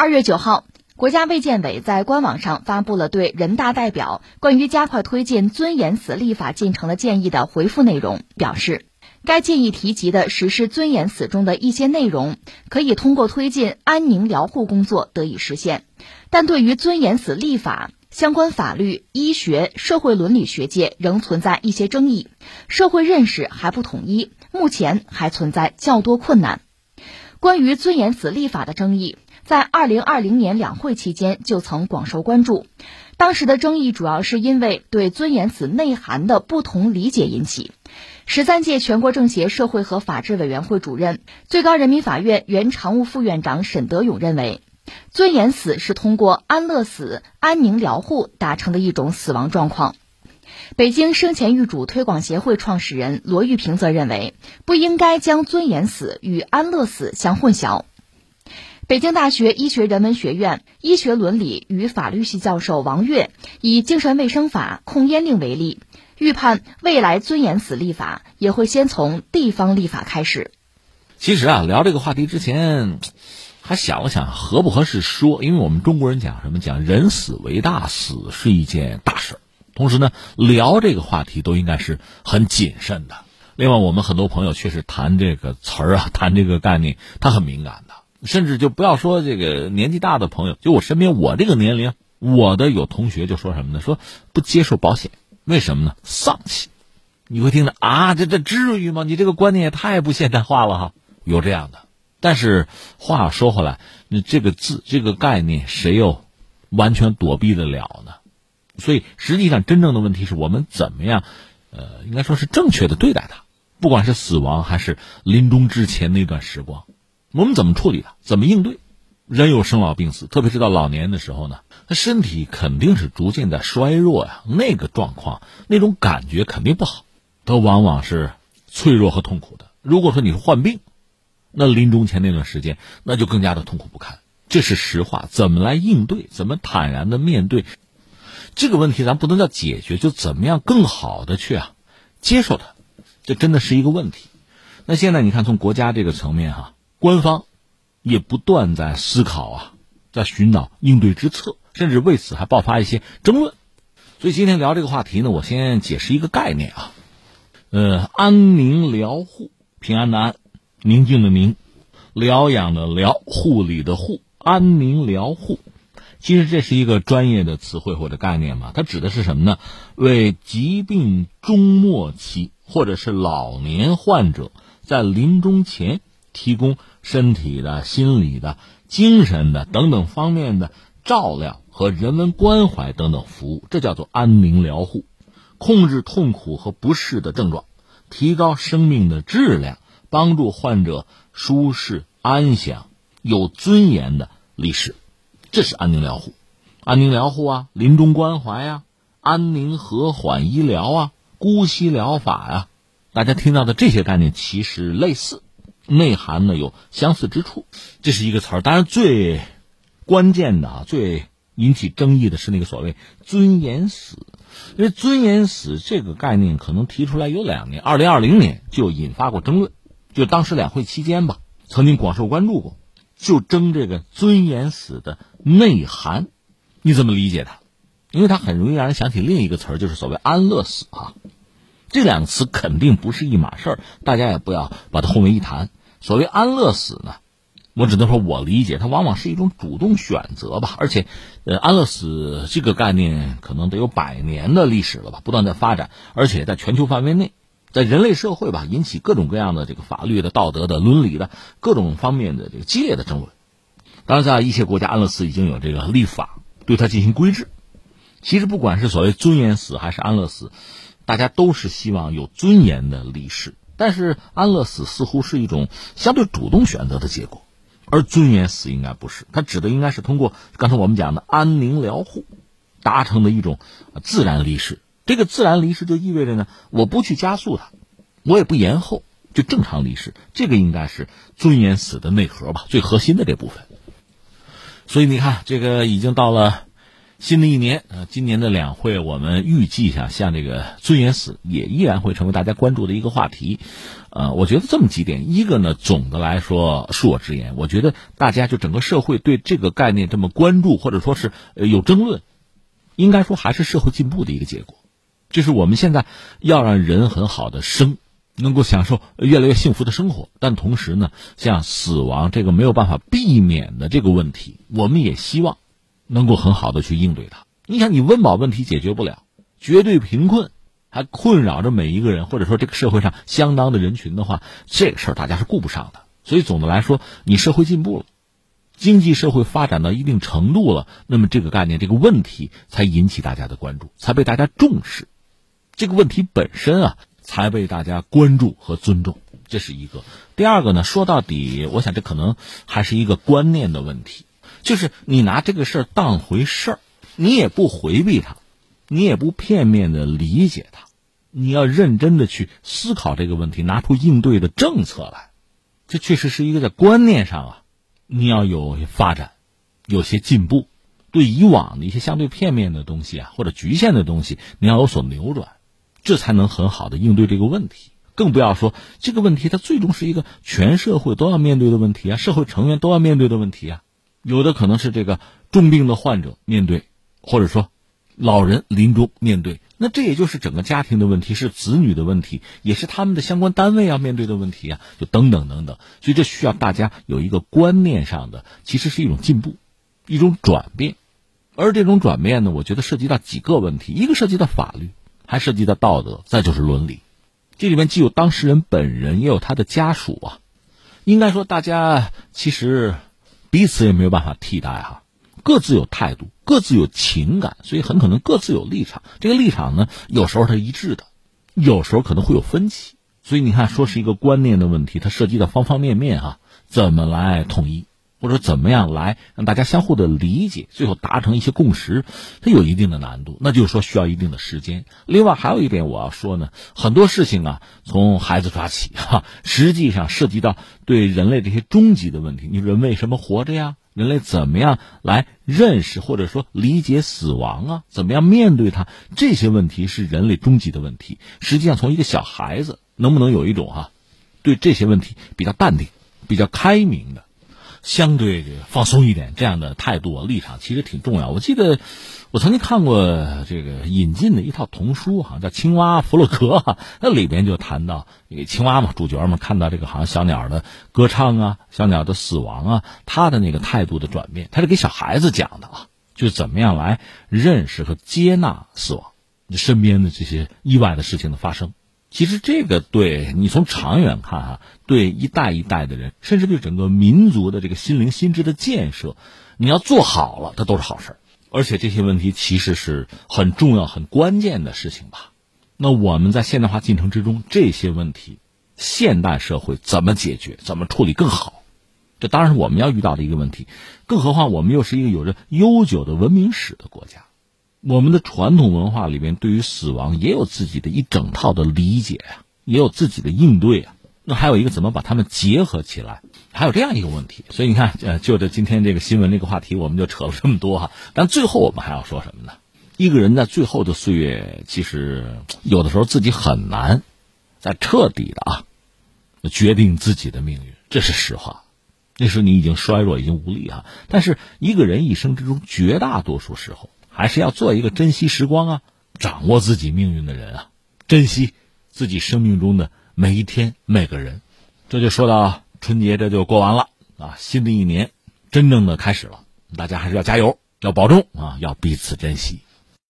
二月九号，国家卫健委在官网上发布了对人大代表关于加快推进尊严死立法进程的建议的回复内容，表示，该建议提及的实施尊严死中的一些内容，可以通过推进安宁疗护工作得以实现，但对于尊严死立法相关法律、医学、社会伦理学界仍存在一些争议，社会认识还不统一，目前还存在较多困难。关于尊严死立法的争议。在二零二零年两会期间就曾广受关注，当时的争议主要是因为对尊严死内涵的不同理解引起。十三届全国政协社会和法制委员会主任、最高人民法院原常务副院长沈德勇认为，尊严死是通过安乐死、安宁疗护达成的一种死亡状况。北京生前预嘱推广协会创始人罗玉平则认为，不应该将尊严死与安乐死相混淆。北京大学医学人文学院医学伦理与法律系教授王悦以精神卫生法控烟令为例，预判未来尊严死立法也会先从地方立法开始。其实啊，聊这个话题之前，还想了想合不合适说，因为我们中国人讲什么讲人死为大，死是一件大事儿同时呢，聊这个话题都应该是很谨慎的。另外，我们很多朋友确实谈这个词儿啊，谈这个概念，他很敏感的。甚至就不要说这个年纪大的朋友，就我身边我这个年龄，我的有同学就说什么呢？说不接受保险，为什么呢？丧气。你会听着啊，这这至于吗？你这个观念也太不现代化了哈。有这样的，但是话说回来，你这个字这个概念，谁又完全躲避得了呢？所以实际上真正的问题是我们怎么样，呃，应该说是正确的对待它，不管是死亡还是临终之前那段时光。我们怎么处理它？怎么应对？人有生老病死，特别是到老年的时候呢，他身体肯定是逐渐在衰弱呀。那个状况，那种感觉肯定不好，都往往是脆弱和痛苦的。如果说你是患病，那临终前那段时间，那就更加的痛苦不堪。这是实话。怎么来应对？怎么坦然的面对这个问题？咱不能叫解决，就怎么样更好的去啊接受它？这真的是一个问题。那现在你看，从国家这个层面哈。官方也不断在思考啊，在寻找应对之策，甚至为此还爆发一些争论。所以今天聊这个话题呢，我先解释一个概念啊，呃，安宁疗护，平安的安，宁静的宁，疗养的疗，护理的护，安宁疗护。其实这是一个专业的词汇或者概念嘛，它指的是什么呢？为疾病终末期或者是老年患者在临终前提供。身体的、心理的、精神的等等方面的照料和人文关怀等等服务，这叫做安宁疗护，控制痛苦和不适的症状，提高生命的质量，帮助患者舒适安详、有尊严的离世，这是安宁疗护。安宁疗护啊，临终关怀啊，安宁和缓医疗啊，姑息疗法呀，大家听到的这些概念其实类似。内涵呢有相似之处，这是一个词儿。当然，最关键的啊，最引起争议的是那个所谓“尊严死”，因为“尊严死”这个概念可能提出来有两年，二零二零年就引发过争论，就当时两会期间吧，曾经广受关注过，就争这个“尊严死”的内涵，你怎么理解它？因为它很容易让人想起另一个词儿，就是所谓“安乐死”啊，这两个词肯定不是一码事儿，大家也不要把它混为一谈。所谓安乐死呢，我只能说我理解，它往往是一种主动选择吧。而且，呃，安乐死这个概念可能得有百年的历史了吧，不断在发展，而且在全球范围内，在人类社会吧，引起各种各样的这个法律的、道德的、伦理的各种方面的这个激烈的争论。当然，在一些国家，安乐死已经有这个立法对它进行规制。其实，不管是所谓尊严死还是安乐死，大家都是希望有尊严的离世。但是安乐死似乎是一种相对主动选择的结果，而尊严死应该不是。它指的应该是通过刚才我们讲的安宁疗护，达成的一种自然离世。这个自然离世就意味着呢，我不去加速它，我也不延后，就正常离世。这个应该是尊严死的内核吧，最核心的这部分。所以你看，这个已经到了新的一年，呃，今年的两会，我们预计一下，像这个尊严死也依然会成为大家关注的一个话题。呃，我觉得这么几点，一个呢，总的来说，恕我直言，我觉得大家就整个社会对这个概念这么关注，或者说是有争论，应该说还是社会进步的一个结果。就是我们现在要让人很好的生，能够享受越来越幸福的生活，但同时呢，像死亡这个没有办法避免的这个问题，我们也希望。能够很好的去应对它。你想，你温饱问题解决不了，绝对贫困还困扰着每一个人，或者说这个社会上相当的人群的话，这个事儿大家是顾不上的。所以总的来说，你社会进步了，经济社会发展到一定程度了，那么这个概念、这个问题才引起大家的关注，才被大家重视。这个问题本身啊，才被大家关注和尊重，这是一个。第二个呢，说到底，我想这可能还是一个观念的问题。就是你拿这个事儿当回事儿，你也不回避它，你也不片面的理解它，你要认真的去思考这个问题，拿出应对的政策来。这确实是一个在观念上啊，你要有发展，有些进步，对以往的一些相对片面的东西啊，或者局限的东西，你要有所扭转，这才能很好的应对这个问题。更不要说这个问题，它最终是一个全社会都要面对的问题啊，社会成员都要面对的问题啊。有的可能是这个重病的患者面对，或者说老人临终面对，那这也就是整个家庭的问题，是子女的问题，也是他们的相关单位要面对的问题啊，就等等等等。所以这需要大家有一个观念上的，其实是一种进步，一种转变。而这种转变呢，我觉得涉及到几个问题：一个涉及到法律，还涉及到道德，再就是伦理。这里面既有当事人本人，也有他的家属啊。应该说，大家其实。彼此也没有办法替代哈，各自有态度，各自有情感，所以很可能各自有立场。这个立场呢，有时候它一致的，有时候可能会有分歧。所以你看，说是一个观念的问题，它涉及到方方面面哈，怎么来统一？或者怎么样来让大家相互的理解，最后达成一些共识，它有一定的难度，那就是说需要一定的时间。另外还有一点我要说呢，很多事情啊，从孩子抓起 哈，实际上涉及到对人类这些终极的问题。你人为什么活着呀？人类怎么样来认识或者说理解死亡啊？怎么样面对它？这些问题是人类终极的问题。实际上，从一个小孩子能不能有一种哈，对这些问题比较淡定、比较开明的。相对放松一点，这样的态度啊立场其实挺重要。我记得我曾经看过这个引进的一套童书，好像，叫《青蛙弗洛格》，那里边就谈到青蛙嘛，主角嘛，看到这个好像小鸟的歌唱啊，小鸟的死亡啊，他的那个态度的转变，他是给小孩子讲的啊，就怎么样来认识和接纳死亡，身边的这些意外的事情的发生。其实这个对你从长远看哈，对一代一代的人，甚至对整个民族的这个心灵心智的建设，你要做好了，它都是好事儿而且这些问题其实是很重要、很关键的事情吧？那我们在现代化进程之中，这些问题，现代社会怎么解决、怎么处理更好？这当然是我们要遇到的一个问题。更何况我们又是一个有着悠久的文明史的国家。我们的传统文化里面对于死亡也有自己的一整套的理解啊，也有自己的应对啊。那还有一个怎么把它们结合起来，还有这样一个问题。所以你看，呃，就着今天这个新闻这个话题，我们就扯了这么多哈。但最后我们还要说什么呢？一个人在最后的岁月，其实有的时候自己很难再彻底的啊决定自己的命运，这是实话。那时候你已经衰弱，已经无力啊。但是一个人一生之中，绝大多数时候。还是要做一个珍惜时光啊，掌握自己命运的人啊，珍惜自己生命中的每一天每个人。这就说到春节，这就过完了啊，新的一年真正的开始了，大家还是要加油，要保重啊，要彼此珍惜。